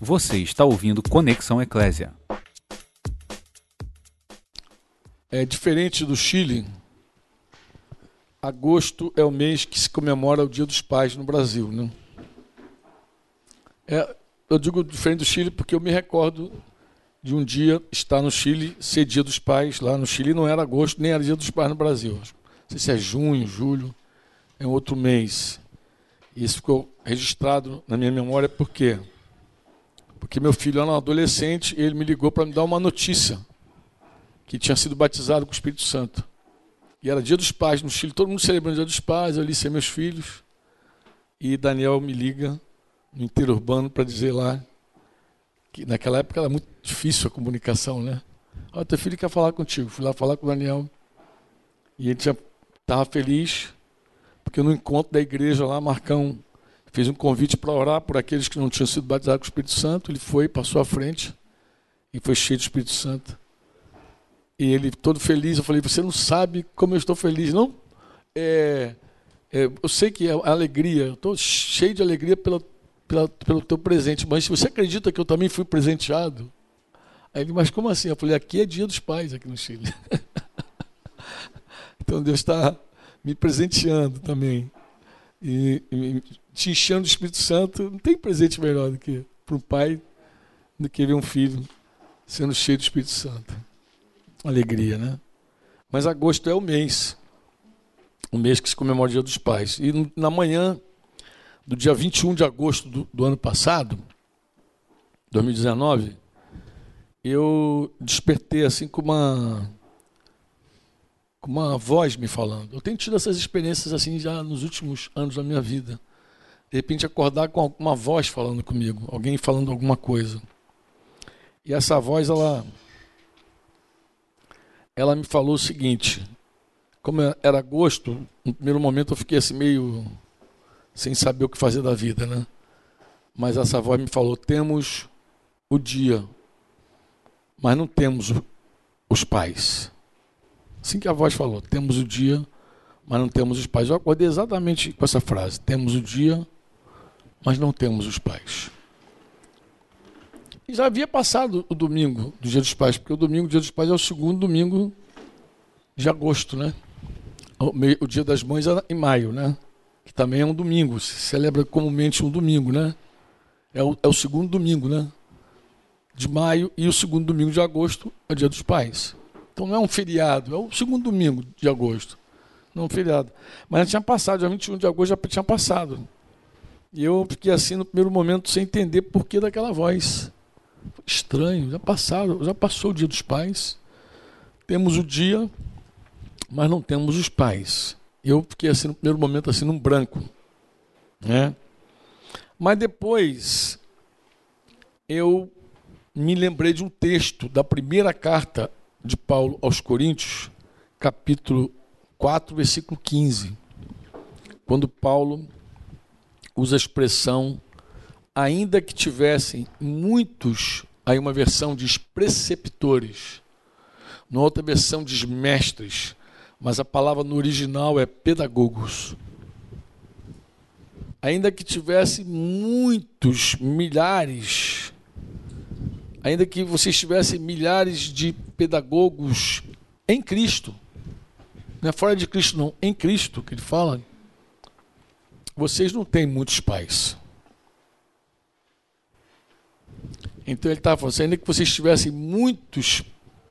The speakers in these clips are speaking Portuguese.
Você está ouvindo Conexão Eclésia. É diferente do Chile. Agosto é o mês que se comemora o Dia dos Pais no Brasil, né? É, eu digo diferente do Chile porque eu me recordo de um dia estar no Chile, ser Dia dos Pais lá no Chile, não era agosto, nem era Dia dos Pais no Brasil. Não sei se é junho, julho, é outro mês. E isso ficou registrado na minha memória por quê? Porque meu filho era um adolescente ele me ligou para me dar uma notícia que tinha sido batizado com o Espírito Santo. E era dia dos pais no Chile, todo mundo celebrando o dia dos pais, eu ali sem meus filhos. E Daniel me liga no interurbano para dizer lá que naquela época era muito difícil a comunicação, né? Ó, teu filho quer falar contigo. Fui lá falar com o Daniel. E ele estava feliz, porque no encontro da igreja lá, Marcão fez um convite para orar por aqueles que não tinham sido batizados com o Espírito Santo. Ele foi, passou à frente e foi cheio do Espírito Santo. E ele todo feliz, eu falei, você não sabe como eu estou feliz, não? É, é, eu sei que é alegria, eu estou cheio de alegria pela, pela, pelo teu presente, mas você acredita que eu também fui presenteado, aí ele, mas como assim? Eu falei, aqui é dia dos pais, aqui no Chile. então Deus está me presenteando também. E, e te enchendo do Espírito Santo, não tem presente melhor do que para um pai do que ver um filho sendo cheio do Espírito Santo. Alegria, né? Mas agosto é o mês, o mês que se comemora o Dia dos Pais. E na manhã do dia 21 de agosto do, do ano passado, 2019, eu despertei assim com uma uma voz me falando. Eu tenho tido essas experiências assim já nos últimos anos da minha vida de repente acordar com uma voz falando comigo, alguém falando alguma coisa. E essa voz, ela, ela me falou o seguinte: como era agosto, no primeiro momento eu fiquei assim meio sem saber o que fazer da vida, né? Mas essa voz me falou: temos o dia, mas não temos os pais. Assim que a voz falou: temos o dia, mas não temos os pais. Eu acordei exatamente com essa frase: temos o dia, mas não temos os pais. E já havia passado o domingo do Dia dos Pais, porque o domingo do Dia dos Pais é o segundo domingo de agosto, né? O, o Dia das Mães é em maio, né? Que também é um domingo, se celebra comumente um domingo, né? É o, é o segundo domingo, né? De maio e o segundo domingo de agosto é o Dia dos Pais. Então não é um feriado, é o segundo domingo de agosto. Não é um feriado. Mas já tinha passado, dia 21 de agosto já tinha passado. E eu fiquei assim no primeiro momento sem entender por que daquela voz. Estranho, já passaram, já passou o dia dos pais. Temos o dia, mas não temos os pais. E eu fiquei assim no primeiro momento assim num branco, né? Mas depois eu me lembrei de um texto da primeira carta de Paulo aos Coríntios, capítulo 4, versículo 15. Quando Paulo usa a expressão ainda que tivessem muitos, aí uma versão diz preceptores, na outra versão diz mestres, mas a palavra no original é pedagogos. Ainda que tivesse muitos, milhares, ainda que vocês tivessem milhares de pedagogos em Cristo, não é fora de Cristo, não, em Cristo que ele fala, vocês não têm muitos pais. Então ele estava falando, assim, ainda que vocês tivessem muitos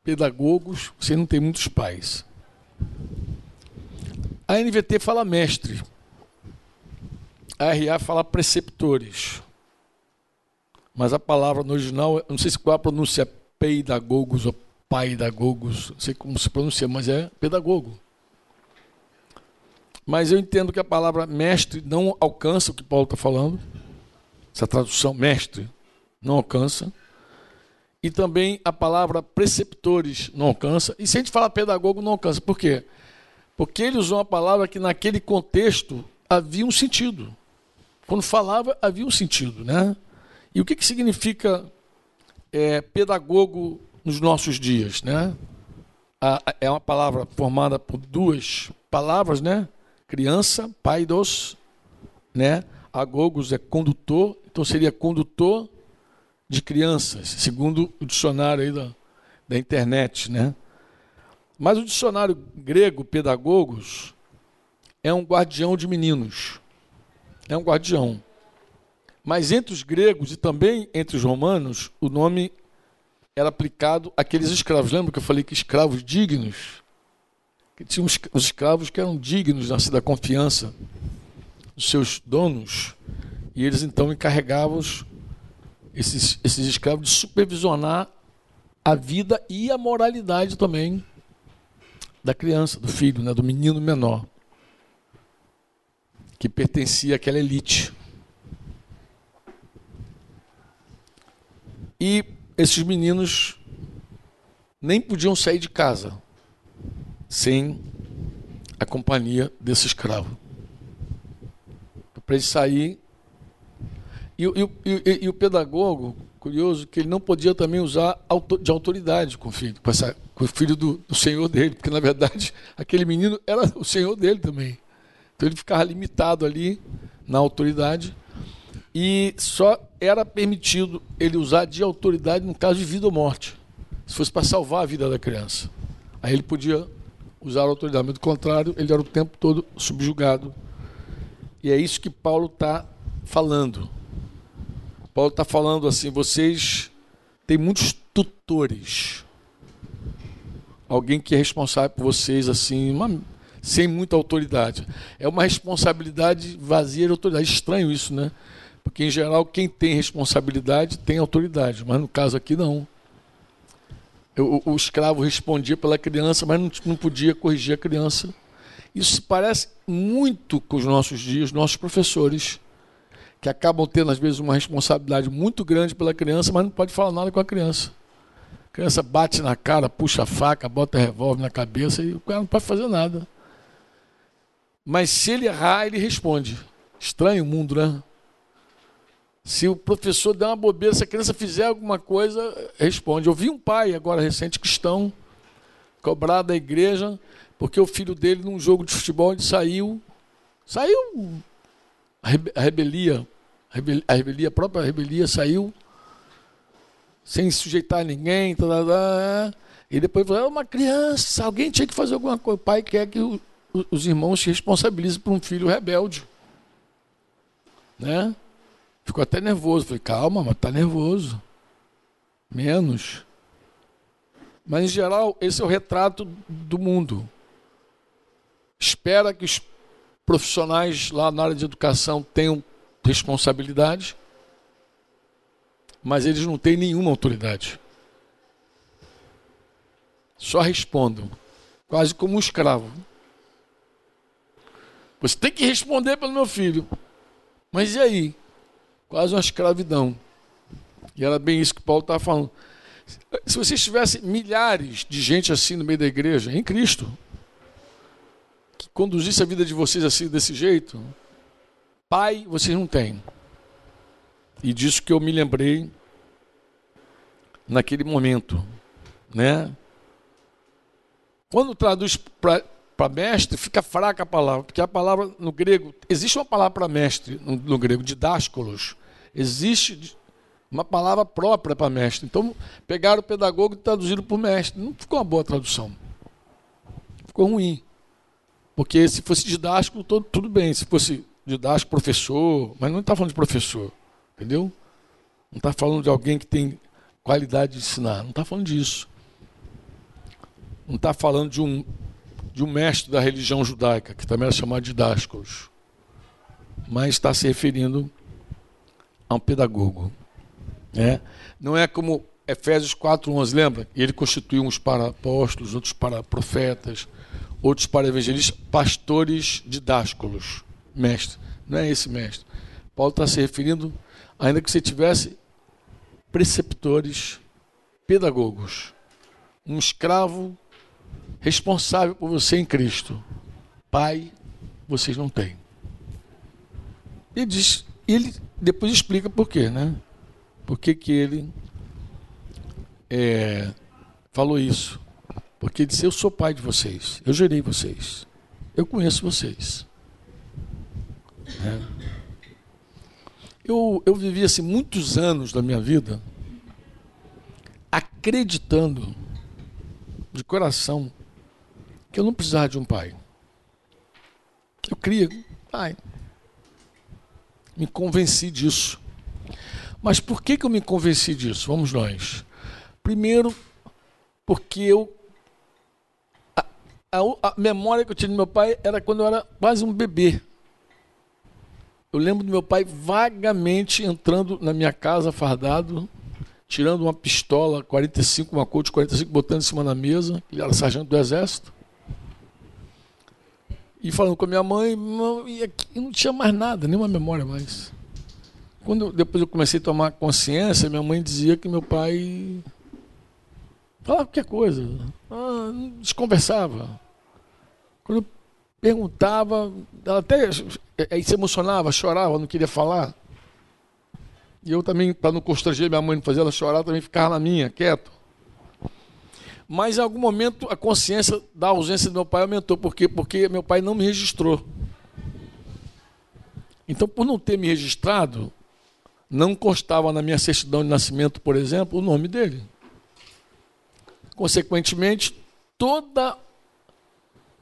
pedagogos, vocês não têm muitos pais. A NVT fala mestre. A RA fala preceptores. Mas a palavra no original, não sei se qual a pronúncia é peidagogos ou paidagogos, não sei como se pronuncia, mas é pedagogo. Mas eu entendo que a palavra mestre não alcança o que Paulo está falando. Essa tradução mestre não alcança. E também a palavra preceptores não alcança. E se a gente falar pedagogo, não alcança. Por quê? Porque ele usou uma palavra que naquele contexto havia um sentido. Quando falava, havia um sentido. Né? E o que, que significa é, pedagogo nos nossos dias? Né? é uma palavra formada por duas palavras, né? criança, pai dos, né? Agogos é condutor, então seria condutor de crianças, segundo o dicionário aí da, da internet, né? Mas o dicionário grego pedagogos é um guardião de meninos. É um guardião. Mas entre os gregos e também entre os romanos, o nome era aplicado àqueles escravos. Lembra que eu falei que escravos dignos? Que tinham os escravos que eram dignos da confiança dos seus donos. E eles então encarregavam esses, esses escravos de supervisionar a vida e a moralidade também da criança, do filho, né, do menino menor, que pertencia àquela elite. E esses meninos nem podiam sair de casa sem a companhia desse escravo. Para ele sair. E, e, e, e, o pedagogo, curioso, que ele não podia também usar de autoridade com o filho, com, essa, com o filho do, do senhor dele, porque na verdade aquele menino era o senhor dele também. Então ele ficava limitado ali na autoridade e só era permitido ele usar de autoridade no caso de vida ou morte, se fosse para salvar a vida da criança. Aí ele podia usar a autoridade, mas do contrário, ele era o tempo todo subjugado. E é isso que Paulo está falando. Paulo está falando assim: vocês têm muitos tutores. Alguém que é responsável por vocês, assim, uma, sem muita autoridade. É uma responsabilidade vazia de autoridade. Estranho isso, né? Porque, em geral, quem tem responsabilidade tem autoridade, mas no caso aqui, não. O, o escravo respondia pela criança, mas não, não podia corrigir a criança. Isso se parece muito com os nossos dias, nossos professores, que acabam tendo, às vezes, uma responsabilidade muito grande pela criança, mas não pode falar nada com a criança. A criança bate na cara, puxa a faca, bota revólver na cabeça e o cara não pode fazer nada. Mas se ele errar, ele responde. Estranho o mundo, né? Se o professor der uma bobeira, se a criança fizer alguma coisa, responde. Eu vi um pai agora recente cristão cobrar da igreja porque o filho dele num jogo de futebol ele saiu, saiu a rebelia, a rebelia, a própria rebelia saiu sem sujeitar ninguém, tá, tá, tá, e depois falou, é uma criança, alguém tinha que fazer alguma coisa. O pai quer que o, os irmãos se responsabilizem por um filho rebelde, né? Ficou até nervoso. Falei, calma, mas tá nervoso. Menos. Mas, em geral, esse é o retrato do mundo. Espera que os profissionais lá na área de educação tenham responsabilidade, mas eles não têm nenhuma autoridade. Só respondam, quase como um escravo. Você tem que responder pelo meu filho. Mas e aí? Quase uma escravidão. E era bem isso que Paulo estava falando. Se vocês tivessem milhares de gente assim no meio da igreja, em Cristo, que conduzisse a vida de vocês assim, desse jeito, pai vocês não têm. E disso que eu me lembrei naquele momento, né? Quando traduz para mestre, fica fraca a palavra, porque a palavra no grego, existe uma palavra para mestre no, no, grego, didáscolos. Existe uma palavra própria para mestre. Então, pegaram o pedagogo e traduziram por mestre. Não ficou uma boa tradução. Ficou ruim. Porque se fosse didático, tudo bem. Se fosse didático, professor, mas não está falando de professor, entendeu? Não está falando de alguém que tem qualidade de ensinar, não está falando disso. Não está falando de um de um mestre da religião judaica, que também era chamado de Dáscolos, mas está se referindo a um pedagogo. Né? Não é como Efésios 4,11, lembra? Ele constituiu uns para apóstolos, outros para profetas, outros para evangelistas, pastores didáscolos, mestre. Não é esse mestre. Paulo está se referindo, ainda que você tivesse preceptores, pedagogos. Um escravo responsável por você em Cristo. Pai, vocês não têm. E diz, ele depois explica por quê, né? Por que, que ele é, falou isso? Porque ele disse: Eu sou pai de vocês, eu gerei vocês, eu conheço vocês. É. Eu, eu vivi assim muitos anos da minha vida acreditando de coração que eu não precisava de um pai. Eu queria, pai. Me convenci disso. Mas por que, que eu me convenci disso? Vamos nós. Primeiro, porque eu. A, a, a memória que eu tinha do meu pai era quando eu era quase um bebê. Eu lembro do meu pai vagamente entrando na minha casa fardado, tirando uma pistola 45, uma Colt 45, botando em cima da mesa. Ele era sargento do exército. E falando com a minha mãe, não tinha mais nada, nenhuma memória mais. Quando depois eu comecei a tomar consciência, minha mãe dizia que meu pai falava qualquer coisa, ah, desconversava. Quando eu perguntava, ela até aí se emocionava, chorava, não queria falar. E eu também, para não constranger minha mãe, não fazer ela chorar, também ficava na minha, quieto. Mas em algum momento a consciência da ausência do meu pai aumentou. Por quê? Porque meu pai não me registrou. Então, por não ter me registrado, não constava na minha certidão de nascimento, por exemplo, o nome dele. Consequentemente, toda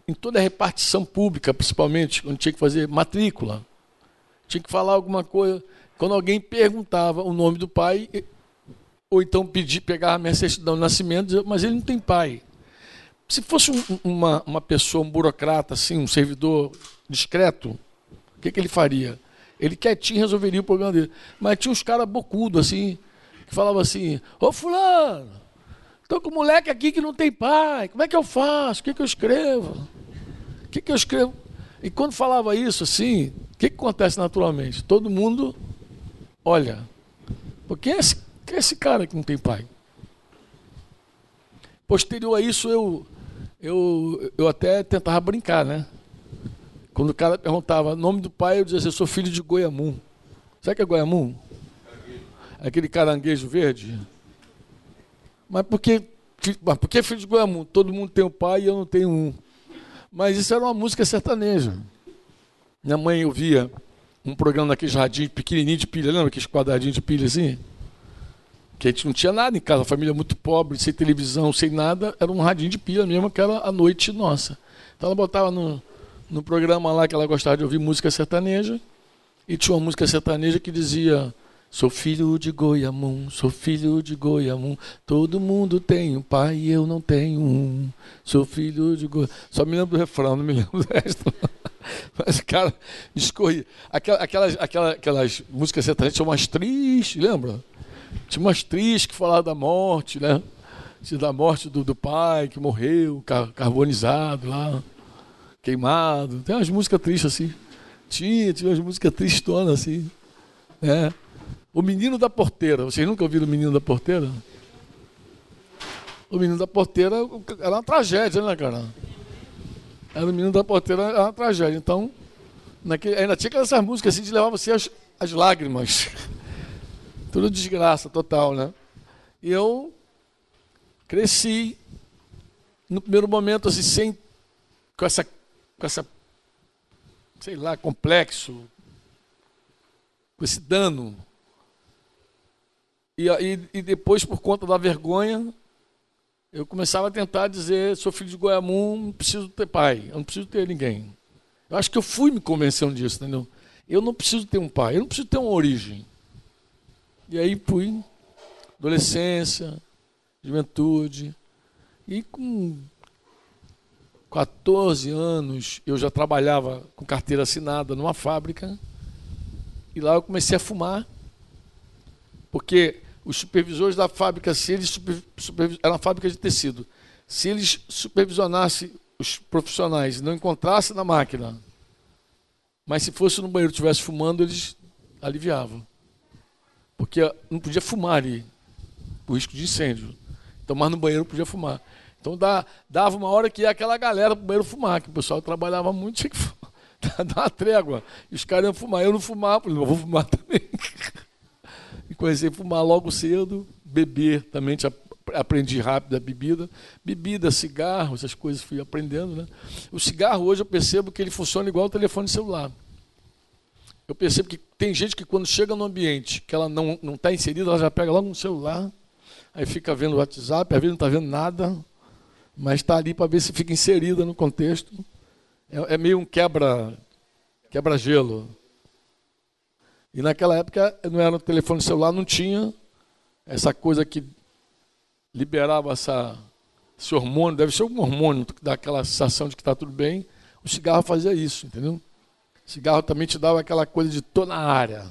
em toda a repartição pública, principalmente, quando tinha que fazer matrícula, tinha que falar alguma coisa. Quando alguém perguntava o nome do pai, ou então pedir, pegar a minha certidão de nascimento, mas ele não tem pai. Se fosse um, uma, uma pessoa, um burocrata, assim, um servidor discreto, o que, que ele faria? Ele quietinho resolveria o problema dele. Mas tinha uns caras bocudos, assim, que falavam assim, ô fulano, estou com um moleque aqui que não tem pai, como é que eu faço? O que, que eu escrevo? O que, que eu escrevo? E quando falava isso, assim, o que, que acontece naturalmente? Todo mundo olha, porque esse, quem é esse cara que não tem pai? Posterior a isso, eu, eu, eu até tentava brincar, né? Quando o cara perguntava o nome do pai, eu dizia assim, eu sou filho de Goiamum. Sabe o que é Goiamum? Aquele caranguejo verde. Mas por que, mas por que filho de Goiamum? Todo mundo tem um pai e eu não tenho um. Mas isso era uma música sertaneja. Minha mãe ouvia um programa naquele jardim pequenininho de pilha, lembra aqueles quadradinhos de pilha assim? Que a gente não tinha nada em casa, família muito pobre, sem televisão, sem nada, era um radinho de pilha mesmo, que era a noite nossa. Então ela botava no, no programa lá que ela gostava de ouvir música sertaneja, e tinha uma música sertaneja que dizia: Sou filho de Goiamum, sou filho de Goiamum, todo mundo tem um pai e eu não tenho um. Sou filho de Goiamum. Só me lembro do refrão, não me lembro do resto. Mas, cara, discorria. Aquelas, aquelas, aquelas músicas sertanejas são umas tristes, lembra? Tinha umas tristes que falavam da morte, né? Da morte do, do pai que morreu, carbonizado lá queimado. Tem umas músicas tristes assim. Tinha, tinha umas músicas tristonas assim. É. O Menino da Porteira. Vocês nunca ouviram o Menino da Porteira? O Menino da Porteira era uma tragédia, né, cara? Era o Menino da Porteira, era uma tragédia. Então, naquele, ainda tinha aquelas músicas assim de levar você às, às lágrimas. Tudo desgraça total, né? E eu cresci no primeiro momento assim, sem com essa com essa, sei lá, complexo, com esse dano. E, e, e depois, por conta da vergonha, eu começava a tentar dizer: sou filho de Goiamum, não preciso ter pai, eu não preciso ter ninguém. Eu acho que eu fui me convencendo disso, entendeu? Eu não preciso ter um pai, eu não preciso ter uma origem. E aí fui, adolescência, juventude, e com 14 anos eu já trabalhava com carteira assinada numa fábrica. E lá eu comecei a fumar, porque os supervisores da fábrica, se eles supervis... era uma fábrica de tecido, se eles supervisionassem os profissionais e não encontrassem na máquina, mas se fosse no banheiro estivesse fumando, eles aliviavam. Porque não podia fumar ali, por risco de incêndio. Então, mas no banheiro podia fumar. Então dava uma hora que ia aquela galera pro banheiro fumar, que o pessoal trabalhava muito, tinha que dar uma trégua. E os caras iam fumar. Eu não fumava, falei, não vou fumar também. e comecei a fumar logo cedo, beber também, aprendi rápido a bebida. Bebida, cigarro, essas coisas fui aprendendo. Né? O cigarro hoje eu percebo que ele funciona igual o telefone celular. Eu percebo que tem gente que quando chega no ambiente que ela não está inserida, ela já pega logo no celular aí fica vendo o WhatsApp, às vezes não está vendo nada, mas está ali para ver se fica inserida no contexto. É, é meio um quebra, quebra-gelo. E naquela época não era no telefone celular, não tinha essa coisa que liberava essa, esse hormônio, deve ser algum hormônio que dá aquela sensação de que está tudo bem. O cigarro fazia isso, entendeu? Cigarro também te dava aquela coisa de tô na área,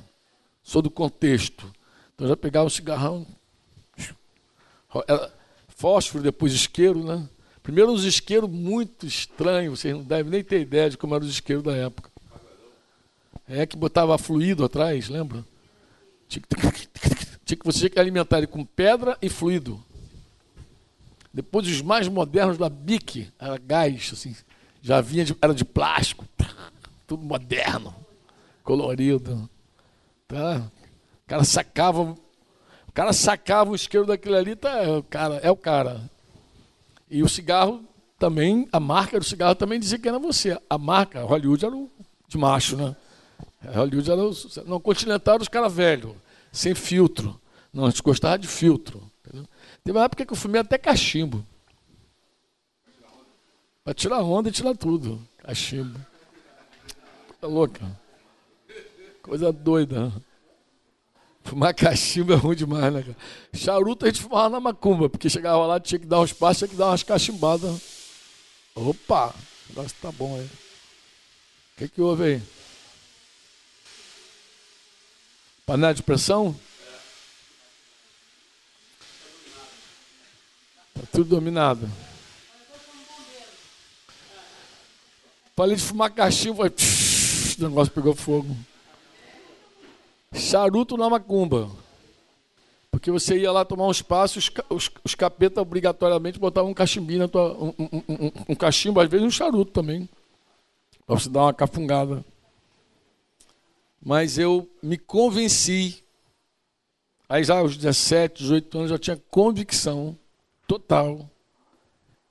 sou do contexto. Então já pegava o cigarrão, fósforo, depois isqueiro, né? Primeiro uns isqueiros muito estranhos, vocês não devem nem ter ideia de como eram os isqueiros da época. É que botava fluido atrás, lembra? Tinha que, você alimentar ele com pedra e fluido. Depois os mais modernos da BIC, era gás, assim, já vinha de, era de plástico, tudo moderno, colorido. Tá? O cara sacava, o cara sacava o isqueiro daquele ali, tá, é o cara, é o cara. E o cigarro também, a marca do cigarro também dizia que era você. A marca, Hollywood era o de macho, né? Hollywood era o, não, Continental era os caras velhos, sem filtro. Não, a gente gostava de filtro. Entendeu? Teve uma época que eu fumei até cachimbo. Para tirar onda e tirar tudo. Cachimbo. Tá louca. Coisa doida. Fumar cachimbo é ruim demais, né, cara? Charuto a gente fumava na macumba, porque chegava lá, tinha que dar uns passos, tinha que dar umas cachimbadas. Opa! O negócio tá bom aí. O que, que houve aí? Panela de pressão? Tá tudo dominado. Falei de fumar cachimbo, vai, o negócio pegou fogo. Charuto na macumba. Porque você ia lá tomar um espaço, os, os, capetas obrigatoriamente botavam um cachimbinho na tua. Um, um, um, um, cachimbo, às vezes um charuto também. Para você dar uma cafungada. Mas eu me convenci. Aí já aos 17, 18 anos, já tinha convicção total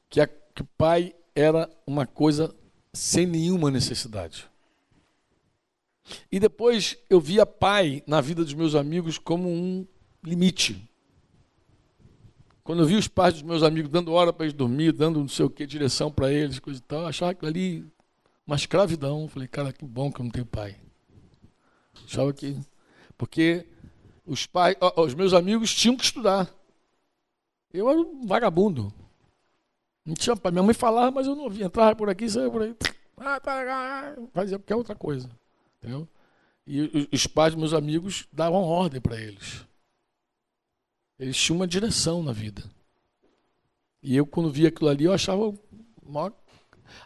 que, a, que o pai era uma coisa sem nenhuma necessidade. E depois eu via pai na vida dos meus amigos como um limite. Quando eu vi os pais dos meus amigos dando hora para eles dormir, dando não sei o que, direção para eles, coisa e tal, eu achava aquilo ali uma escravidão. Falei, cara, que bom que eu não tenho pai. Achava que. Porque os pais, os meus amigos tinham que estudar. Eu era um vagabundo. Não tinha pai. Minha mãe falava, mas eu não ouvia. Entrava por aqui, saia por aí. Ah, tá Fazia qualquer outra coisa. Entendeu? E os pais dos meus amigos davam ordem para eles. Eles tinham uma direção na vida. E eu, quando via aquilo ali, eu achava. Maior...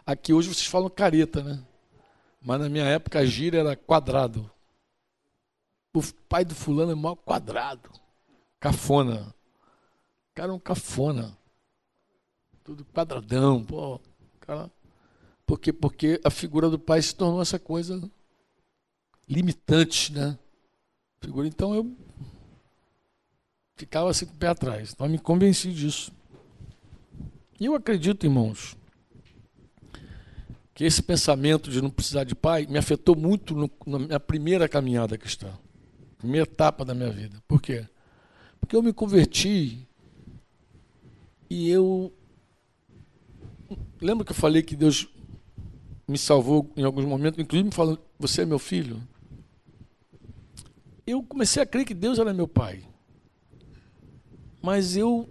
Aqui hoje vocês falam careta, né? Mas na minha época a gira era quadrado. O pai do fulano é mal quadrado. Cafona. O cara é um cafona. Tudo quadradão, pô. Cara. Porque a figura do pai se tornou essa coisa limitante, né? Figura. Então eu ficava assim com o pé atrás. Então eu me convenci disso. E eu acredito, irmãos, que esse pensamento de não precisar de pai me afetou muito no, na minha primeira caminhada cristã, primeira etapa da minha vida. Por quê? Porque eu me converti e eu. Lembra que eu falei que Deus me salvou em alguns momentos, inclusive me falando: Você é meu filho? Eu comecei a crer que Deus era meu pai. Mas eu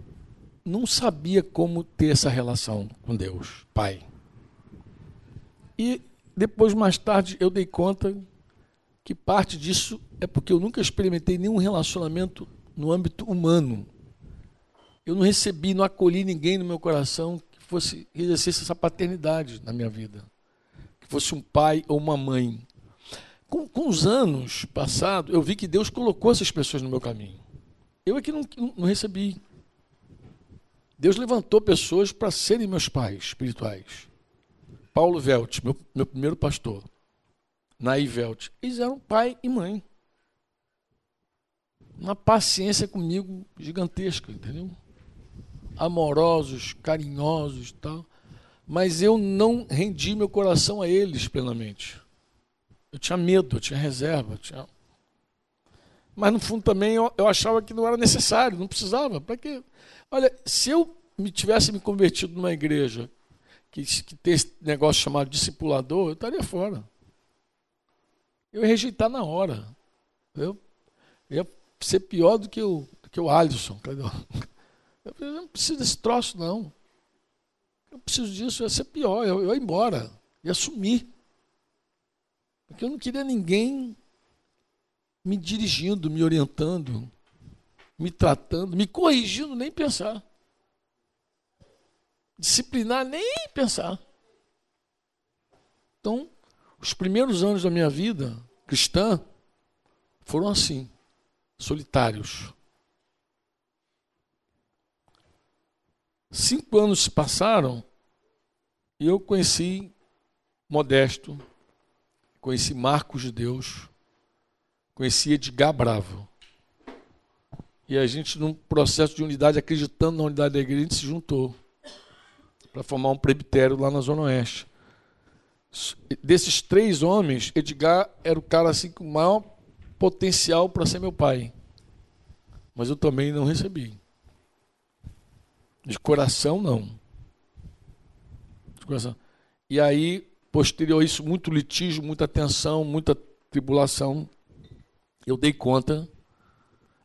não sabia como ter essa relação com Deus, pai. E depois, mais tarde, eu dei conta que parte disso é porque eu nunca experimentei nenhum relacionamento no âmbito humano. Eu não recebi, não acolhi ninguém no meu coração que fosse exercesse essa paternidade na minha vida. Que fosse um pai ou uma mãe. Com, com os anos passados, eu vi que Deus colocou essas pessoas no meu caminho. Eu é que não, não recebi. Deus levantou pessoas para serem meus pais espirituais. Paulo Velt, meu, meu primeiro pastor. Naí Velt. Eles eram pai e mãe. Uma paciência comigo gigantesca, entendeu? Amorosos, carinhosos tal. Mas eu não rendi meu coração a eles plenamente. Eu tinha medo, eu tinha reserva. Eu tinha... Mas no fundo também eu, eu achava que não era necessário, não precisava. Para quê? Olha, se eu me tivesse me convertido numa igreja que, que tem esse negócio chamado discipulador, eu estaria fora. Eu ia rejeitar na hora. Eu ia ser pior do que o, do que o Alisson. Eu, eu não preciso desse troço, não. Eu preciso disso, ia ser pior. Eu, eu ia embora, ia sumir. Porque eu não queria ninguém me dirigindo, me orientando, me tratando, me corrigindo, nem pensar. Disciplinar, nem pensar. Então, os primeiros anos da minha vida cristã foram assim, solitários. Cinco anos se passaram e eu conheci Modesto, conheci Marcos de Deus, conheci Edgar Bravo. E a gente, num processo de unidade, acreditando na unidade da igreja, a gente se juntou para formar um presbitério lá na Zona Oeste. Desses três homens, Edgar era o cara assim com maior potencial para ser meu pai. Mas eu também não recebi. De coração, não. De coração. E aí Posterior a isso, muito litígio, muita tensão, muita tribulação. Eu dei conta.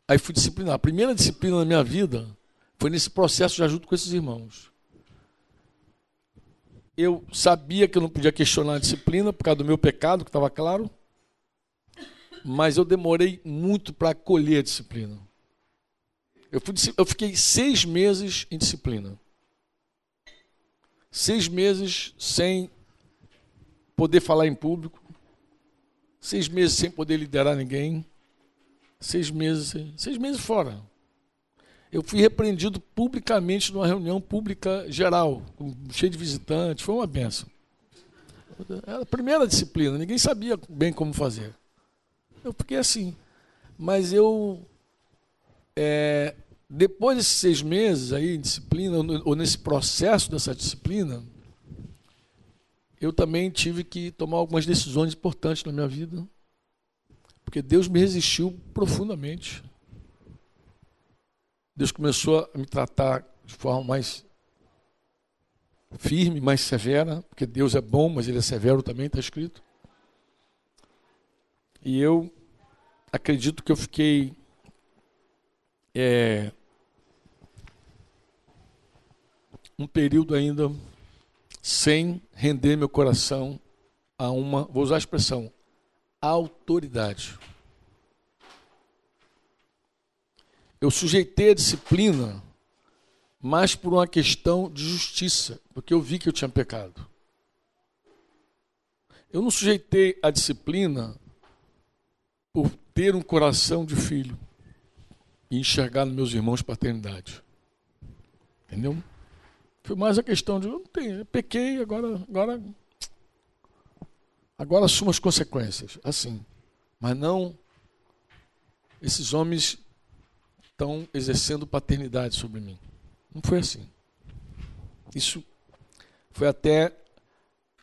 Aí fui disciplinar. A primeira disciplina da minha vida foi nesse processo de ajuda com esses irmãos. Eu sabia que eu não podia questionar a disciplina por causa do meu pecado, que estava claro. Mas eu demorei muito para acolher a disciplina. Eu, fui, eu fiquei seis meses em disciplina. Seis meses sem poder falar em público, seis meses sem poder liderar ninguém, seis meses, seis meses fora. Eu fui repreendido publicamente numa reunião pública geral, cheio de visitantes, foi uma benção. Era a primeira disciplina, ninguém sabia bem como fazer. Eu fiquei assim. Mas eu, é, depois desses seis meses aí, disciplina, ou nesse processo dessa disciplina, eu também tive que tomar algumas decisões importantes na minha vida, porque Deus me resistiu profundamente. Deus começou a me tratar de forma mais firme, mais severa, porque Deus é bom, mas Ele é severo também, está escrito. E eu acredito que eu fiquei é, um período ainda sem render meu coração a uma, vou usar a expressão, autoridade. Eu sujeitei a disciplina mais por uma questão de justiça, porque eu vi que eu tinha pecado. Eu não sujeitei a disciplina por ter um coração de filho e enxergar nos meus irmãos paternidade. Entendeu? Foi mais a questão de, eu não tenho, pequei, agora, agora, agora assumo as consequências. Assim. Mas não, esses homens estão exercendo paternidade sobre mim. Não foi assim. Isso foi até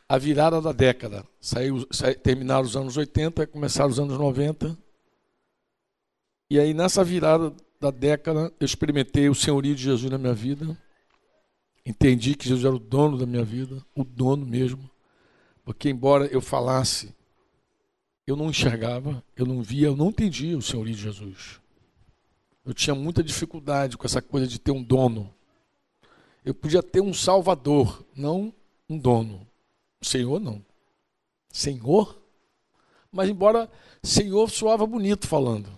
a virada da década. Saiu, terminaram os anos 80, começaram os anos 90. E aí, nessa virada da década, eu experimentei o senhorio de Jesus na minha vida. Entendi que Jesus era o dono da minha vida, o dono mesmo. Porque, embora eu falasse, eu não enxergava, eu não via, eu não entendia o senhorio de Jesus. Eu tinha muita dificuldade com essa coisa de ter um dono. Eu podia ter um salvador, não um dono. Senhor, não. Senhor? Mas, embora Senhor soava bonito falando.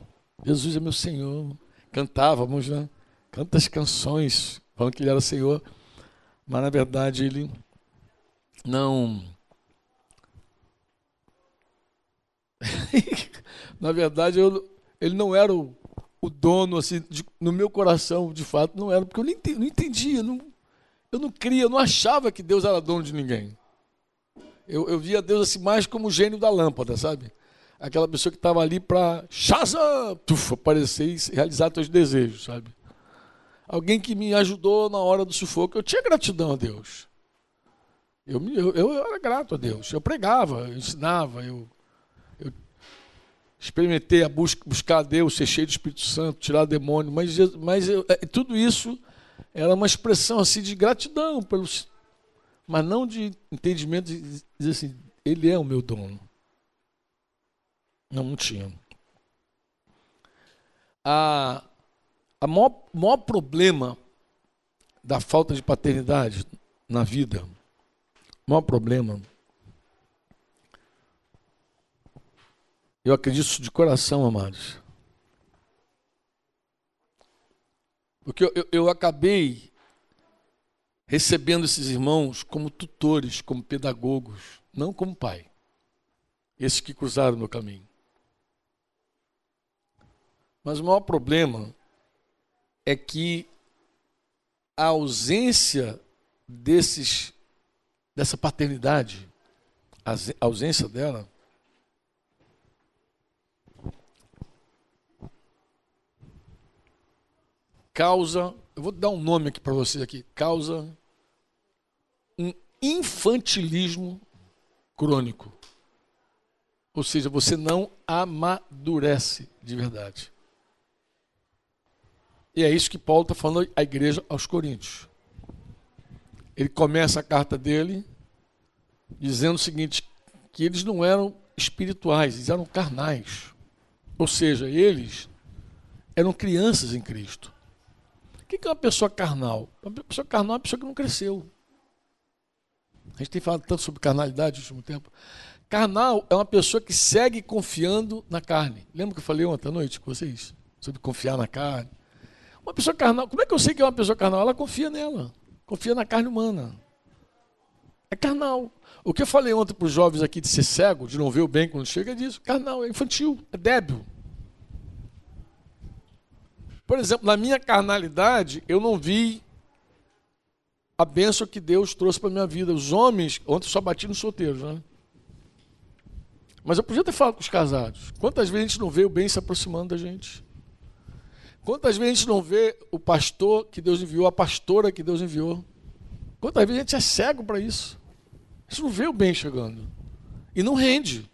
Jesus é meu Senhor. Cantávamos, né? Cantas canções falando que ele era Senhor mas na verdade ele não. na verdade, eu, ele não era o, o dono, assim, de, no meu coração, de fato, não era, porque eu nem, não entendia, não, eu não cria, eu não achava que Deus era dono de ninguém. Eu, eu via Deus assim mais como o gênio da lâmpada, sabe? Aquela pessoa que estava ali para aparecer e realizar seus desejos, sabe? Alguém que me ajudou na hora do sufoco. Eu tinha gratidão a Deus. Eu, eu, eu era grato a Deus. Eu pregava, eu ensinava, eu, eu experimentei a busca, buscar a Deus, ser cheio do Espírito Santo, tirar demônio, mas, mas eu, é, tudo isso era uma expressão assim de gratidão, pelos, mas não de entendimento de dizer assim, ele é o meu dono. Não, não tinha. A, a maior, maior problema da falta de paternidade na vida, o maior problema Eu acredito de coração, amados. Porque eu, eu, eu, acabei recebendo esses irmãos como tutores, como pedagogos, não como pai. Esses que cruzaram o meu caminho. Mas o maior problema é que a ausência desses dessa paternidade, a ausência dela, causa, eu vou dar um nome aqui para vocês aqui, causa um infantilismo crônico. Ou seja, você não amadurece de verdade. E é isso que Paulo está falando à igreja aos Coríntios. Ele começa a carta dele dizendo o seguinte: que eles não eram espirituais, eles eram carnais. Ou seja, eles eram crianças em Cristo. O que é uma pessoa carnal? Uma pessoa carnal é uma pessoa que não cresceu. A gente tem falado tanto sobre carnalidade no último tempo. Carnal é uma pessoa que segue confiando na carne. Lembra que eu falei ontem à noite com vocês? Sobre confiar na carne. Uma pessoa carnal, como é que eu sei que é uma pessoa carnal? Ela confia nela. Confia na carne humana. É carnal. O que eu falei ontem para os jovens aqui de ser cego, de não ver o bem quando chega, é disso. Carnal, é infantil, é débil. Por exemplo, na minha carnalidade, eu não vi a bênção que Deus trouxe para a minha vida. Os homens, ontem só bati nos solteiros, né? Mas eu podia ter falado com os casados. Quantas vezes a gente não vê o bem se aproximando da gente? Quantas vezes a gente não vê o pastor que Deus enviou, a pastora que Deus enviou? Quantas vezes a gente é cego para isso? A gente não vê o bem chegando. E não rende.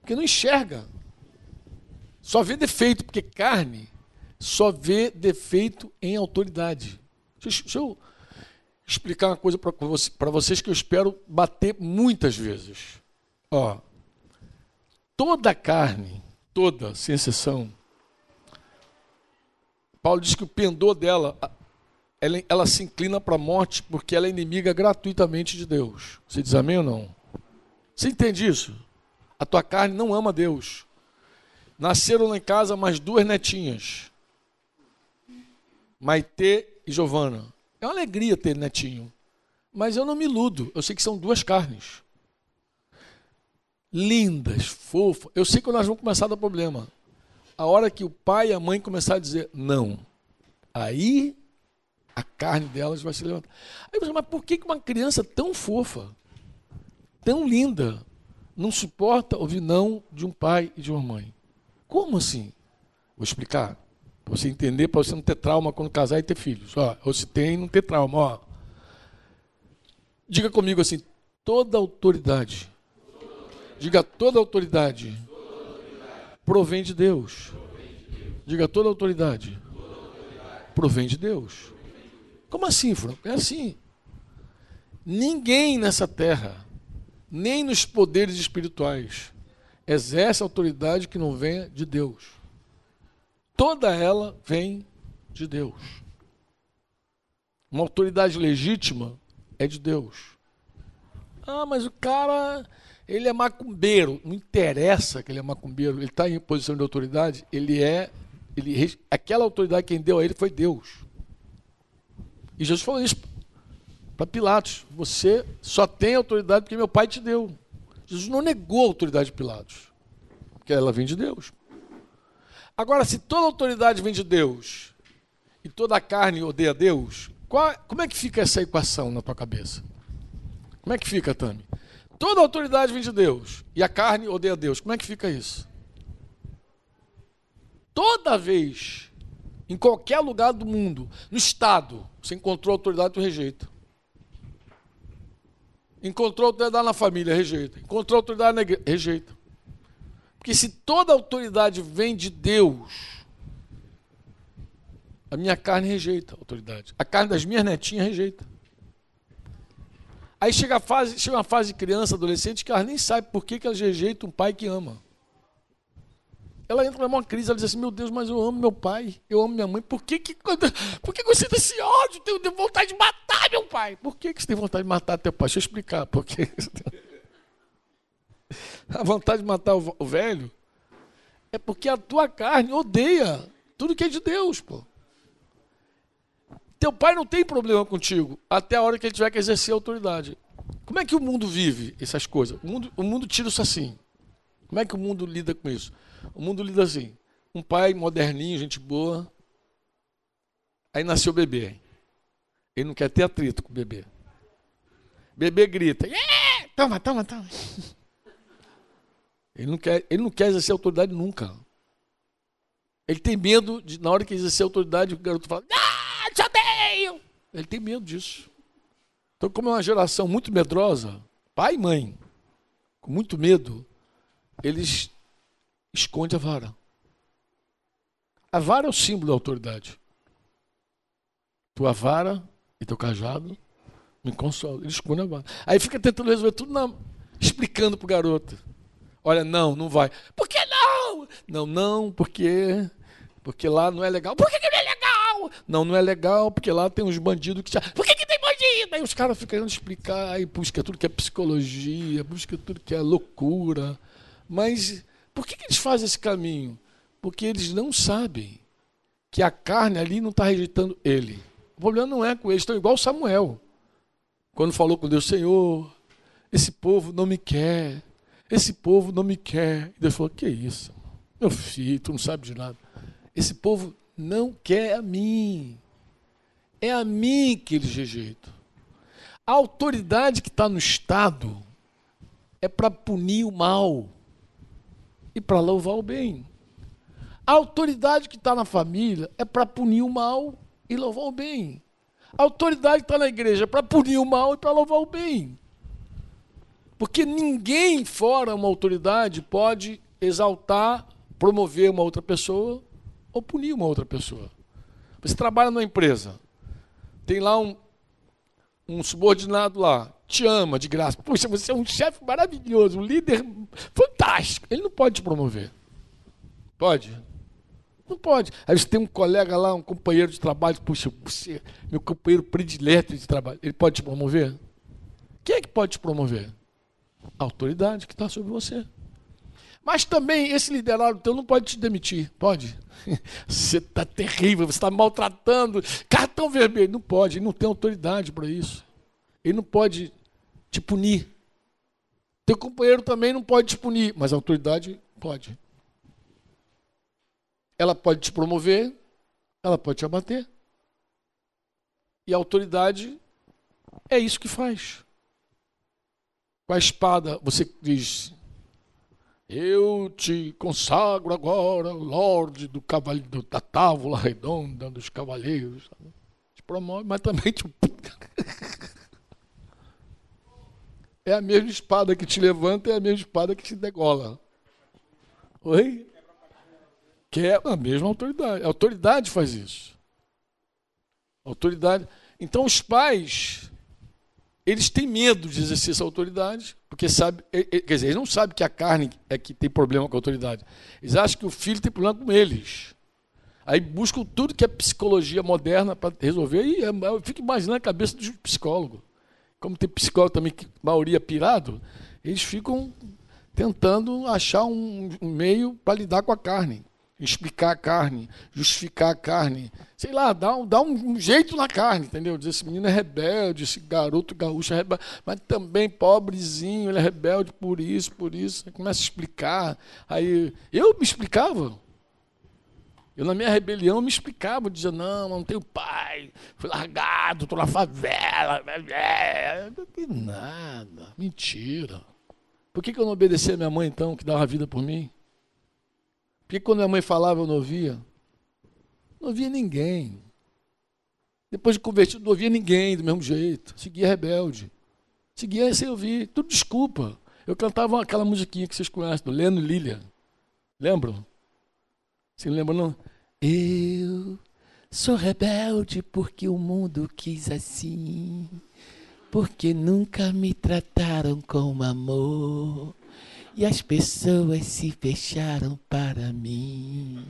Porque não enxerga. Só vê defeito, porque carne só vê defeito em autoridade. Deixa, deixa eu explicar uma coisa para vocês que eu espero bater muitas vezes. Ó, toda carne, toda, sem exceção, Paulo diz que o pendor dela, ela, ela se inclina para a morte porque ela é inimiga gratuitamente de Deus. Você diz amém ou não? Você entende isso? A tua carne não ama Deus. Nasceram lá em casa mais duas netinhas. Maitê e Giovana. É uma alegria ter netinho. Mas eu não me iludo. Eu sei que são duas carnes. Lindas, fofas. Eu sei que nós vamos começar a dar problema. A hora que o pai e a mãe começar a dizer não, aí a carne delas vai se levantar. Aí você, mas por que uma criança tão fofa, tão linda, não suporta ouvir não de um pai e de uma mãe? Como assim? Vou explicar. Para você entender, para você não ter trauma quando casar e ter filhos. Ó, ou se tem, não ter trauma. Ó. Diga comigo assim: toda autoridade. Diga toda autoridade. Provém de Deus. Diga toda autoridade. Provém de Deus. Como assim, Franco? É assim. Ninguém nessa terra, nem nos poderes espirituais, exerce autoridade que não venha de Deus toda ela vem de Deus. Uma autoridade legítima é de Deus. Ah, mas o cara, ele é macumbeiro. Não interessa que ele é macumbeiro, ele está em posição de autoridade, ele é. Ele, aquela autoridade quem deu a ele foi Deus. E Jesus falou isso para Pilatos: Você só tem autoridade porque meu pai te deu. Jesus não negou a autoridade de Pilatos, porque ela vem de Deus. Agora, se toda autoridade vem de Deus e toda carne odeia Deus, qual, como é que fica essa equação na tua cabeça? Como é que fica, Tami? Toda autoridade vem de Deus e a carne odeia Deus. Como é que fica isso? Toda vez, em qualquer lugar do mundo, no Estado, você encontrou autoridade, tu rejeita. Encontrou autoridade na família, rejeita. Encontrou autoridade na igreja, rejeita. Porque se toda autoridade vem de Deus, a minha carne rejeita a autoridade. A carne das minhas netinhas rejeita. Aí chega, a fase, chega uma fase de criança, adolescente, que ela nem sabe por que, que ela rejeita um pai que ama. Ela entra numa crise, ela diz assim, meu Deus, mas eu amo meu pai, eu amo minha mãe, por que, que, por que você tem esse ódio? Eu tenho vontade de matar meu pai. Por que, que você tem vontade de matar teu pai? Deixa eu explicar. Por que a vontade de matar o velho é porque a tua carne odeia tudo que é de Deus, pô. Teu pai não tem problema contigo até a hora que ele tiver que exercer a autoridade. Como é que o mundo vive essas coisas? O mundo, o mundo tira isso assim. Como é que o mundo lida com isso? O mundo lida assim. Um pai moderninho, gente boa. Aí nasceu o bebê. Ele não quer ter atrito com o bebê. Bebê grita. Yeah! Toma, toma, toma. Ele não quer, ele não quer exercer autoridade nunca. Ele tem medo de, na hora que exercer autoridade, o garoto fala: Ah! te. Ele tem medo disso. Então, como é uma geração muito medrosa, pai e mãe, com muito medo, eles escondem a vara. A vara é o símbolo da autoridade. Tua vara e teu cajado me consolam. Ele esconde a vara. Aí fica tentando resolver tudo, não, explicando para o garoto. Olha, não, não vai. Por que não? Não, não, porque porque lá não é legal. Por que não é legal? Não, não é legal, porque lá tem uns bandidos que. Por que, que tem bandido? Aí os caras ficam querendo explicar, aí busca tudo que é psicologia, busca tudo que é loucura. Mas por que, que eles fazem esse caminho? Porque eles não sabem que a carne ali não está rejeitando ele. O problema não é com eles, estão igual Samuel. Quando falou com Deus, Senhor, esse povo não me quer, esse povo não me quer. E Deus falou: Que isso? Meu filho, tu não sabe de nada. Esse povo não quer a mim. É a mim que eles rejeitam. A autoridade que está no Estado é para punir o mal e para louvar o bem. A autoridade que está na família é para punir o mal e louvar o bem. A autoridade que está na igreja é para punir o mal e para louvar o bem. Porque ninguém fora uma autoridade pode exaltar, promover uma outra pessoa ou punir uma outra pessoa. Você trabalha numa empresa, tem lá um, um subordinado lá, te ama de graça. Puxa, você é um chefe maravilhoso, um líder fantástico. Ele não pode te promover. Pode? Não pode. Aí você tem um colega lá, um companheiro de trabalho, puxa, você, meu companheiro predileto de trabalho, ele pode te promover? Quem é que pode te promover? A autoridade que está sobre você. Mas também esse liderado teu não pode te demitir, pode? Você está terrível, você está maltratando, cartão vermelho. Não pode, ele não tem autoridade para isso. Ele não pode te punir. Teu companheiro também não pode te punir, mas a autoridade pode. Ela pode te promover, ela pode te abater. E a autoridade é isso que faz. Com a espada, você diz: eu te consagro agora, Lorde do cavaleiro, da távola redonda dos cavaleiros. Te promove, mas também te. é a mesma espada que te levanta, é a mesma espada que te degola. Oi? Que é a mesma autoridade. A autoridade faz isso. A autoridade. Então os pais eles têm medo de exercer essa autoridade, porque sabe, quer dizer, eles não sabem que a carne é que tem problema com a autoridade. Eles acham que o filho tem problema com eles. Aí buscam tudo que é psicologia moderna para resolver. E eu fico imaginando a cabeça do psicólogo. Como tem psicólogo também, que maioria é pirado, eles ficam tentando achar um meio para lidar com a carne explicar a carne, justificar a carne, sei lá, dá um, dá um jeito na carne, entendeu? Dizer esse menino é rebelde, esse garoto gaúcho é rebelde, mas também pobrezinho, ele é rebelde por isso, por isso. Aí começa a explicar. Aí eu me explicava. Eu, na minha rebelião, me explicava, dizia, não, não tenho pai, fui largado, estou na favela. Não tem nada, mentira. Por que, que eu não obedeci a minha mãe, então, que dava a vida por mim? Porque quando minha mãe falava, eu não ouvia. Não ouvia ninguém. Depois de convertido, não ouvia ninguém do mesmo jeito. Seguia rebelde. Seguia sem ouvir. Tudo desculpa. Eu cantava aquela musiquinha que vocês conhecem, do Leno Lilian. Lembram? Você lembra não? Eu sou rebelde porque o mundo quis assim, porque nunca me trataram com amor e as pessoas se fecharam para mim.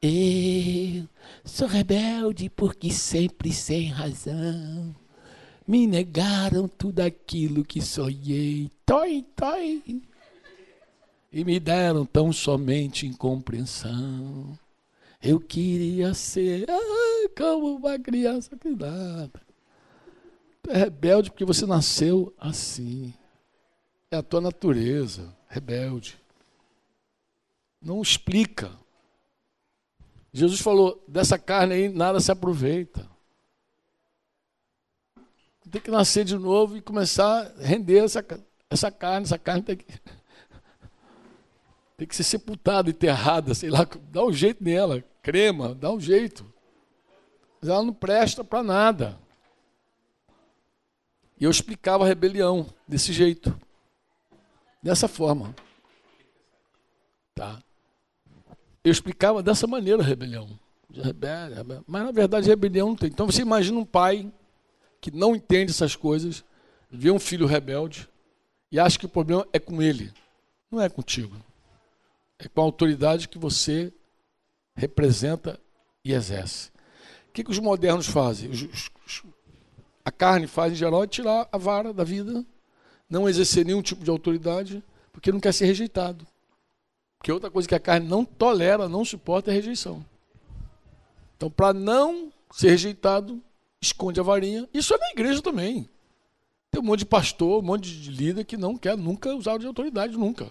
Eu sou rebelde porque sempre sem razão me negaram tudo aquilo que sonhei. Toi, toi e me deram tão somente incompreensão. Eu queria ser ah, como uma criança que nada. É rebelde porque você nasceu assim. É a tua natureza, rebelde. Não explica. Jesus falou: dessa carne aí nada se aproveita. Tem que nascer de novo e começar a render essa, essa carne. Essa carne tem que tem que ser sepultada, enterrada, sei lá, dá um jeito nela, crema, dá um jeito. Mas ela não presta para nada. E eu explicava a rebelião desse jeito, dessa forma. Tá? Eu explicava dessa maneira a rebelião. Mas na verdade rebelião não tem. Então você imagina um pai que não entende essas coisas, vê um filho rebelde e acha que o problema é com ele, não é contigo é com a autoridade que você representa e exerce. O que, que os modernos fazem? Os, os, a carne faz, em geral, é tirar a vara da vida, não exercer nenhum tipo de autoridade, porque não quer ser rejeitado. Porque outra coisa que a carne não tolera, não suporta é rejeição. Então, para não ser rejeitado, esconde a varinha. Isso é na igreja também. Tem um monte de pastor, um monte de líder que não quer nunca usar de autoridade, nunca.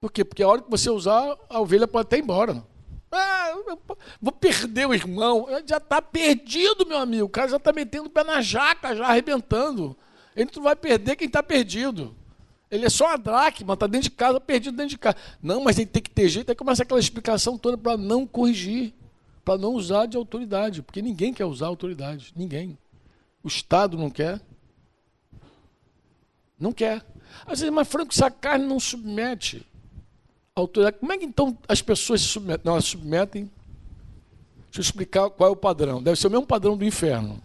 Por quê? Porque a hora que você usar, a ovelha pode até ir embora. Ah, vou perder o irmão. Já está perdido, meu amigo. O cara já está metendo o pé na jaca, já arrebentando. Ele não vai perder quem está perdido. Ele é só a dracma, está dentro de casa, perdido dentro de casa. Não, mas ele tem que ter jeito. Aí começa aquela explicação toda para não corrigir, para não usar de autoridade. Porque ninguém quer usar autoridade. Ninguém. O Estado não quer. Não quer. Às vezes, mas Franco, se a carne não submete, autoridade. Como é que então as pessoas se submetem? Não, elas submetem. Deixa eu explicar qual é o padrão. Deve ser o mesmo padrão do inferno.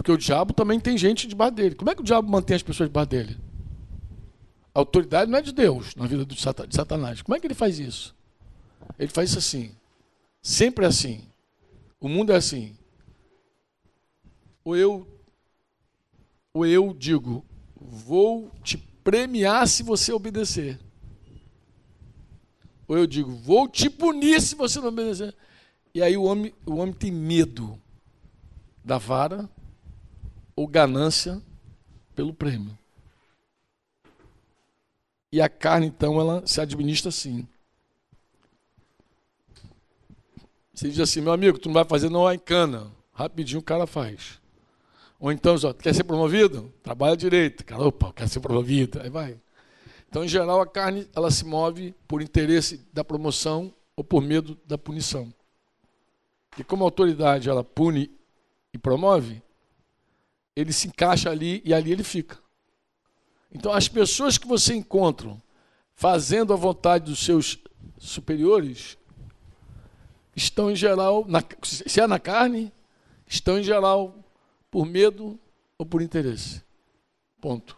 Porque o diabo também tem gente debaixo dele. Como é que o diabo mantém as pessoas debaixo dele? A autoridade não é de Deus na vida de Satanás. Como é que ele faz isso? Ele faz isso assim. Sempre assim. O mundo é assim. Ou eu, ou eu digo, vou te premiar se você obedecer. Ou eu digo, vou te punir se você não obedecer. E aí o homem, o homem tem medo da vara ou ganância pelo prêmio. E a carne, então, ela se administra assim. Você diz assim, meu amigo, tu não vai fazer não é em cana. Rapidinho o cara faz. Ou então, ó, quer ser promovido? Trabalha direito. Cara, opa, quer ser promovido. Aí vai. Então, em geral, a carne ela se move por interesse da promoção ou por medo da punição. E como a autoridade ela pune e promove, ele se encaixa ali e ali ele fica. Então, as pessoas que você encontra fazendo a vontade dos seus superiores estão em geral, na, se é na carne, estão em geral por medo ou por interesse. Ponto.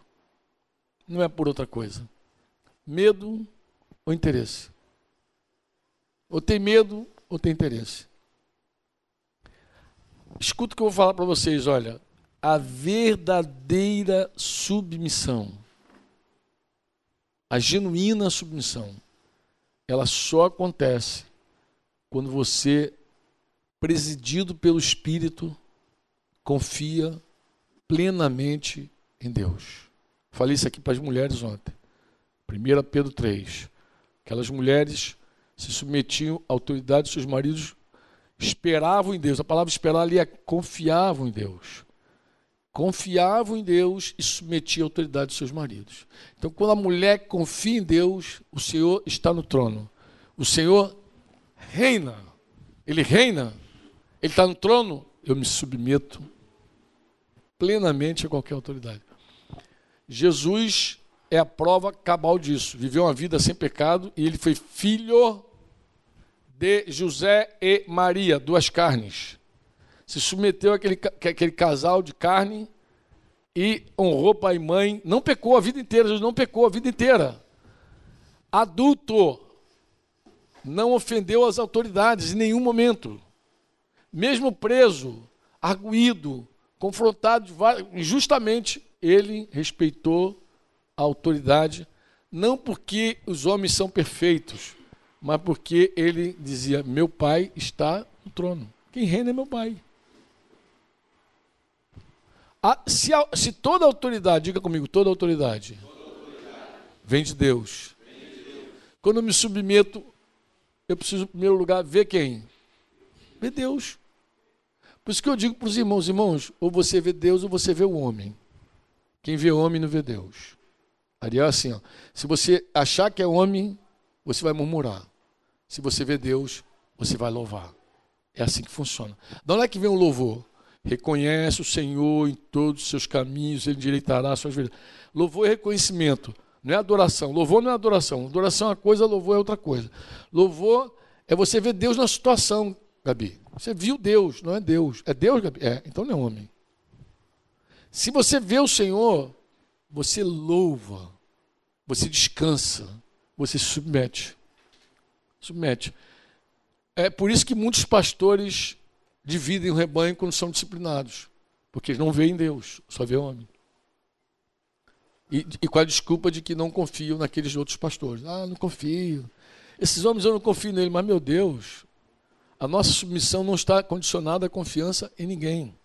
Não é por outra coisa medo ou interesse. Ou tem medo ou tem interesse. Escuta o que eu vou falar para vocês, olha. A verdadeira submissão, a genuína submissão, ela só acontece quando você, presidido pelo Espírito, confia plenamente em Deus. Falei isso aqui para as mulheres ontem. 1 Pedro 3. Aquelas mulheres se submetiam à autoridade de seus maridos, esperavam em Deus. A palavra esperar ali é confiavam em Deus. Confiavam em Deus e submetiam à autoridade de seus maridos. Então, quando a mulher confia em Deus, o Senhor está no trono. O Senhor reina. Ele reina. Ele está no trono. Eu me submeto plenamente a qualquer autoridade. Jesus é a prova cabal disso. Viveu uma vida sem pecado e ele foi filho de José e Maria, duas carnes. Se submeteu àquele, àquele casal de carne e honrou pai e mãe. Não pecou a vida inteira, Jesus não pecou a vida inteira. Adulto, não ofendeu as autoridades em nenhum momento. Mesmo preso, arguído, confrontado injustamente, ele respeitou a autoridade, não porque os homens são perfeitos, mas porque ele dizia: Meu pai está no trono. Quem reina é meu pai. A, se, a, se, toda autoridade, diga comigo, toda autoridade, toda autoridade. Vem, de Deus. vem de Deus. Quando eu me submeto, eu preciso, em primeiro lugar, ver quem? Ver Deus. Por isso que eu digo para os irmãos, irmãos, ou você vê Deus ou você vê o homem. Quem vê homem não vê Deus. Ariel é assim, ó, se você achar que é homem, você vai murmurar. Se você vê Deus, você vai louvar. É assim que funciona. De onde é que vem o louvor? Reconhece o Senhor em todos os seus caminhos, Ele endireitará as suas vidas. Louvor é reconhecimento, não é adoração. Louvor não é adoração. Adoração é uma coisa, louvor é outra coisa. Louvor é você ver Deus na situação, Gabi. Você viu Deus, não é Deus. É Deus, Gabi? É, então não é homem. Se você vê o Senhor, você louva, você descansa, você se submete. Submete. É por isso que muitos pastores dividem o rebanho quando são disciplinados, porque eles não veem Deus, só vê homem. E, e com a desculpa de que não confiam naqueles outros pastores. Ah, não confio. Esses homens eu não confio nele, mas meu Deus, a nossa submissão não está condicionada à confiança em ninguém.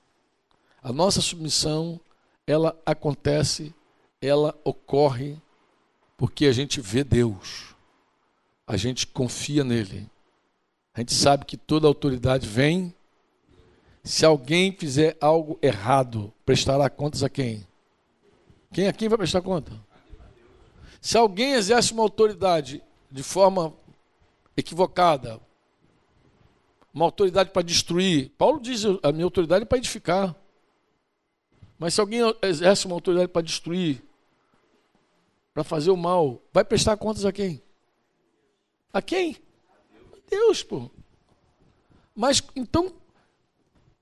A nossa submissão, ela acontece, ela ocorre porque a gente vê Deus. A gente confia nele. A gente sabe que toda autoridade vem. Se alguém fizer algo errado, prestará contas a quem? Quem a quem vai prestar conta? Se alguém exerce uma autoridade de forma equivocada, uma autoridade para destruir. Paulo diz: a minha autoridade é para edificar. Mas se alguém exerce uma autoridade para destruir, para fazer o mal, vai prestar contas a quem? A quem? A Deus, pô. Mas então,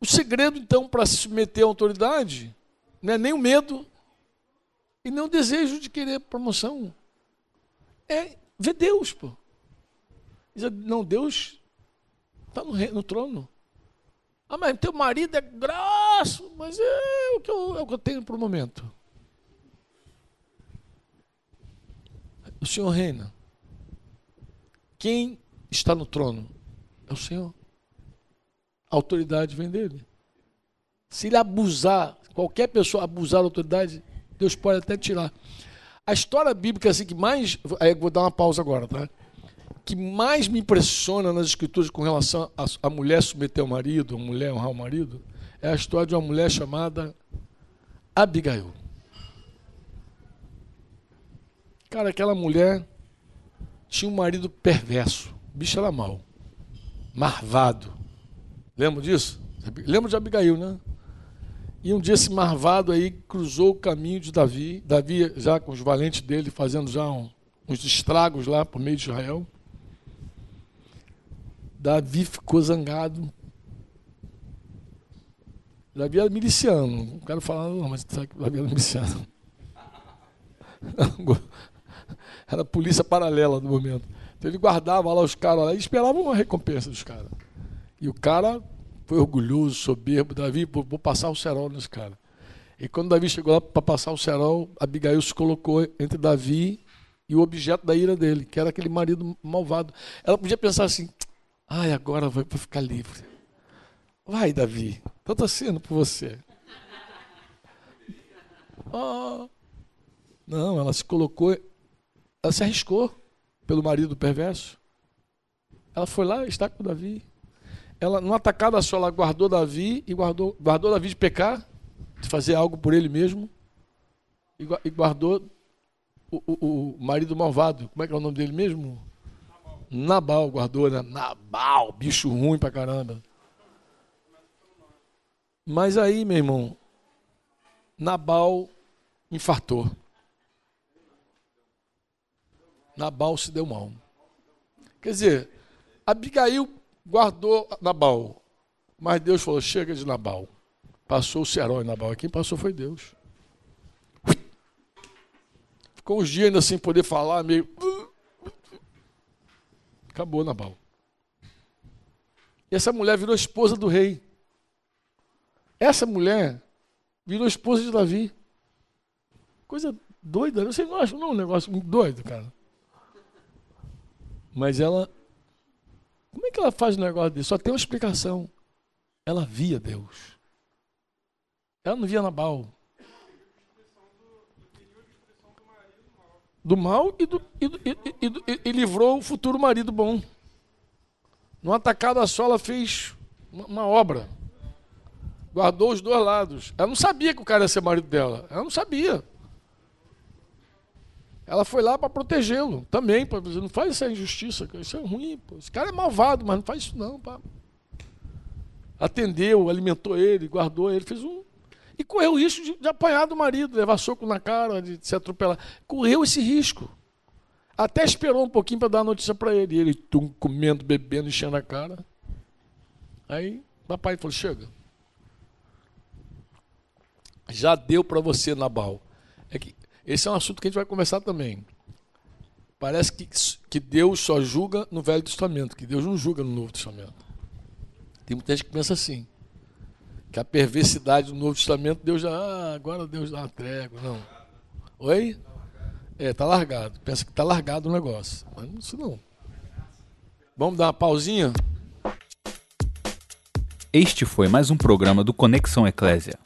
o segredo então para se submeter à autoridade não é nem o medo e nem o desejo de querer promoção. É ver Deus, pô. Não, Deus Está no, no, trono. Ah, mas teu marido é grosso, mas é o que eu, é o que eu tenho para o momento. O Senhor reina. Quem está no trono? É o Senhor. A autoridade vem dele. Se ele abusar, qualquer pessoa abusar da autoridade, Deus pode até tirar. A história bíblica assim que mais, aí vou dar uma pausa agora, tá? que mais me impressiona nas escrituras com relação a, a mulher submeter o marido, a mulher honrar o marido, é a história de uma mulher chamada Abigail. Cara, aquela mulher tinha um marido perverso. Bicho era mau. Marvado. Lembra disso? Lembra de Abigail, né? E um dia esse marvado aí cruzou o caminho de Davi. Davi já com os valentes dele fazendo já um, uns estragos lá por meio de Israel. Davi ficou zangado. Davi era miliciano. Não quero falar, não, mas Davi era miliciano. Era a polícia paralela no momento. Então ele guardava lá os caras lá e esperava uma recompensa dos caras. E o cara foi orgulhoso, soberbo. Davi, vou passar o cerol nesse cara. E quando Davi chegou lá para passar o cerol, Abigail se colocou entre Davi e o objeto da ira dele, que era aquele marido malvado. Ela podia pensar assim: Ai, agora vai ficar livre. Vai, Davi. Estou torcendo por você. Oh. Não, ela se colocou, ela se arriscou pelo marido perverso. Ela foi lá está com Davi. Ela, numa atacada só, ela guardou Davi e guardou, guardou Davi de pecar, de fazer algo por ele mesmo, e guardou o, o, o marido malvado. Como é que é o nome dele mesmo? Nabal guardou, né? Nabal, bicho ruim pra caramba. Mas aí, meu irmão, Nabal infartou. Nabal se deu mal. Quer dizer, Abigail guardou Nabal, mas Deus falou: chega de Nabal. Passou o herói Nabal. Quem passou foi Deus. Ficou uns dias ainda sem poder falar, meio. Acabou Nabal. E essa mulher virou esposa do rei. Essa mulher virou esposa de Davi. Coisa doida. Você não acha não, um negócio muito doido, cara? Mas ela. Como é que ela faz um negócio desse? Só tem uma explicação. Ela via Deus. Ela não via Nabal. Do mal e, do, e, do, e, e, e livrou o futuro marido bom. Numa tacada só, ela fez uma, uma obra. Guardou os dois lados. Ela não sabia que o cara ia ser marido dela. Ela não sabia. Ela foi lá para protegê-lo também, para dizer, não faz essa injustiça, isso é ruim, pô. esse cara é malvado, mas não faz isso não, pá. Atendeu, alimentou ele, guardou ele, fez um. E correu o risco de, de apanhar do marido, levar soco na cara, de, se atropelar. Correu esse risco. Até esperou um pouquinho para dar a notícia para ele. E ele tum, comendo, bebendo, enchendo a cara. Aí, papai falou: chega. Já deu para você, Nabal. É que esse é um assunto que a gente vai conversar também. Parece que, que Deus só julga no Velho Testamento, que Deus não julga no Novo Testamento. Tem muita gente que pensa assim. Que a perversidade do Novo Testamento, Deus já. Ah, agora Deus dá uma trégua. Não. Oi? É, tá largado. Pensa que tá largado o negócio. Mas não isso não. Vamos dar uma pausinha? Este foi mais um programa do Conexão Eclésia.